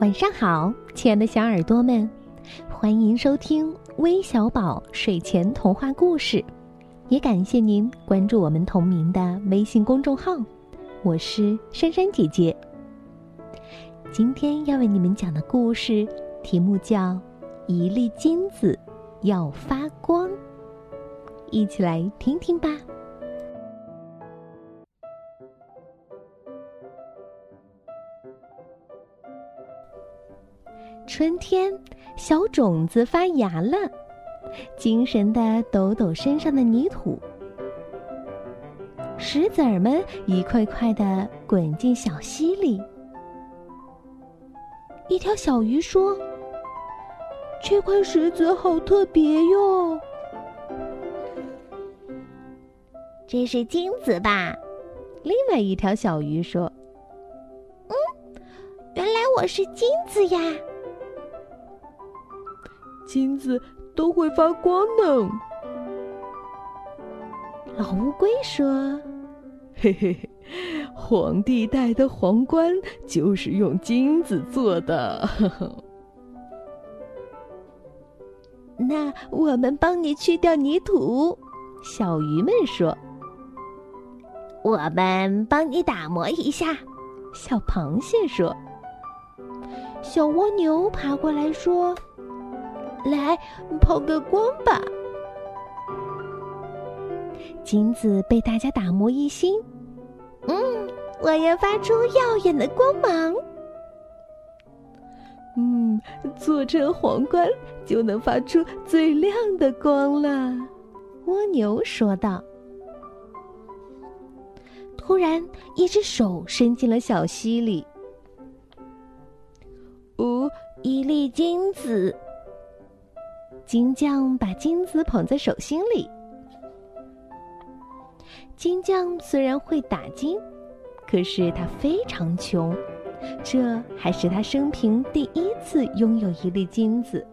晚上好，亲爱的小耳朵们，欢迎收听微小宝睡前童话故事，也感谢您关注我们同名的微信公众号。我是珊珊姐姐。今天要为你们讲的故事题目叫《一粒金子要发光》，一起来听听吧。春天，小种子发芽了，精神的抖抖身上的泥土。石子儿们一块块的滚进小溪里。一条小鱼说：“这块石子好特别哟。”这是金子吧？另外一条小鱼说：“嗯，原来我是金子呀。”金子都会发光呢。老乌龟说：“嘿嘿嘿，皇帝戴的皇冠就是用金子做的。”呵呵那我们帮你去掉泥土。小鱼们说：“我们帮你打磨一下。”小螃蟹说：“小蜗牛爬过来说。”来，抛个光吧！金子被大家打磨一新。嗯，我要发出耀眼的光芒。嗯，做成皇冠就能发出最亮的光了。蜗牛说道。突然，一只手伸进了小溪里。哦，一粒金子。金匠把金子捧在手心里。金匠虽然会打金，可是他非常穷，这还是他生平第一次拥有一粒金子。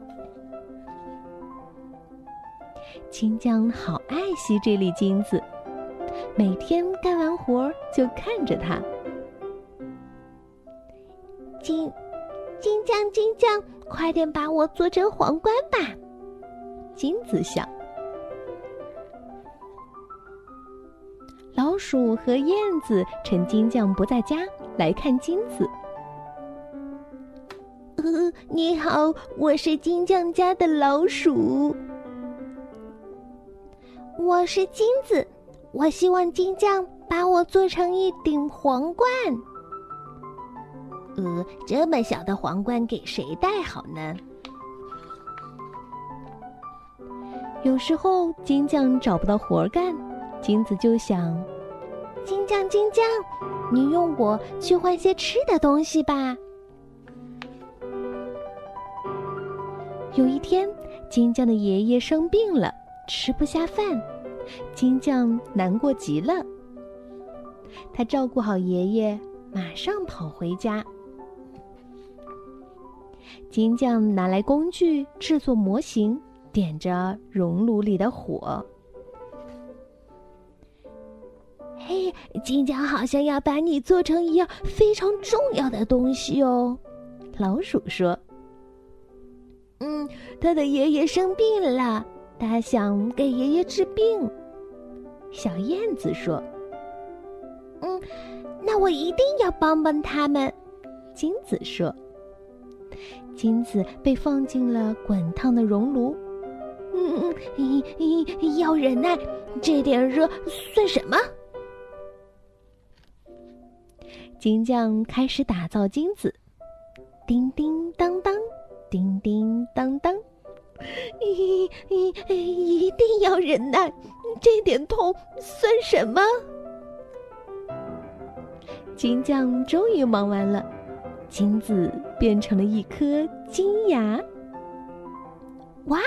金匠好爱惜这粒金子，每天干完活就看着它。金，金匠，金匠，快点把我做成皇冠吧！金子想，老鼠和燕子趁金匠不在家来看金子。呃，你好，我是金匠家的老鼠。我是金子，我希望金匠把我做成一顶皇冠。呃，这么小的皇冠给谁戴好呢？有时候金匠找不到活干，金子就想：“金匠，金匠，你用我去换些吃的东西吧。”有一天，金匠的爷爷生病了，吃不下饭，金匠难过极了。他照顾好爷爷，马上跑回家。金匠拿来工具制作模型。点着熔炉里的火。嘿，金匠好像要把你做成一样非常重要的东西哦。老鼠说：“嗯，他的爷爷生病了，他想给爷爷治病。”小燕子说：“嗯，那我一定要帮帮他们。”金子说：“金子被放进了滚烫的熔炉。”嗯嗯，要忍耐，这点热算什么？金匠开始打造金子，叮叮当当，叮叮当当，一一一定要忍耐，这点痛算什么？金匠终于忙完了，金子变成了一颗金牙。哇！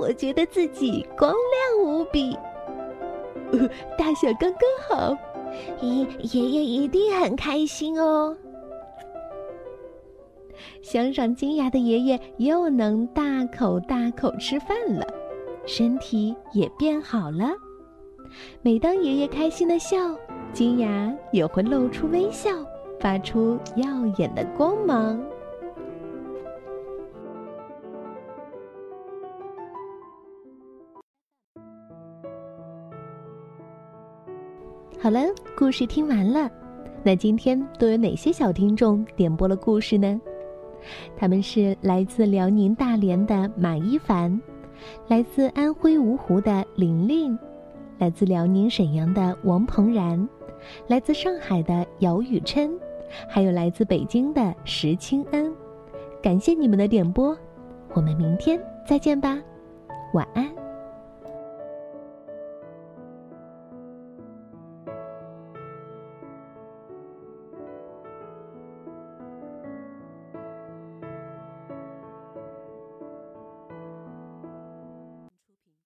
我觉得自己光亮无比，大小刚刚好，爷爷爷一定很开心哦。镶上金牙的爷爷又能大口大口吃饭了，身体也变好了。每当爷爷开心的笑，金牙也会露出微笑，发出耀眼的光芒。好了，故事听完了，那今天都有哪些小听众点播了故事呢？他们是来自辽宁大连的马一凡，来自安徽芜湖的玲玲，来自辽宁沈阳的王鹏然，来自上海的姚雨琛，还有来自北京的石清恩。感谢你们的点播，我们明天再见吧，晚安。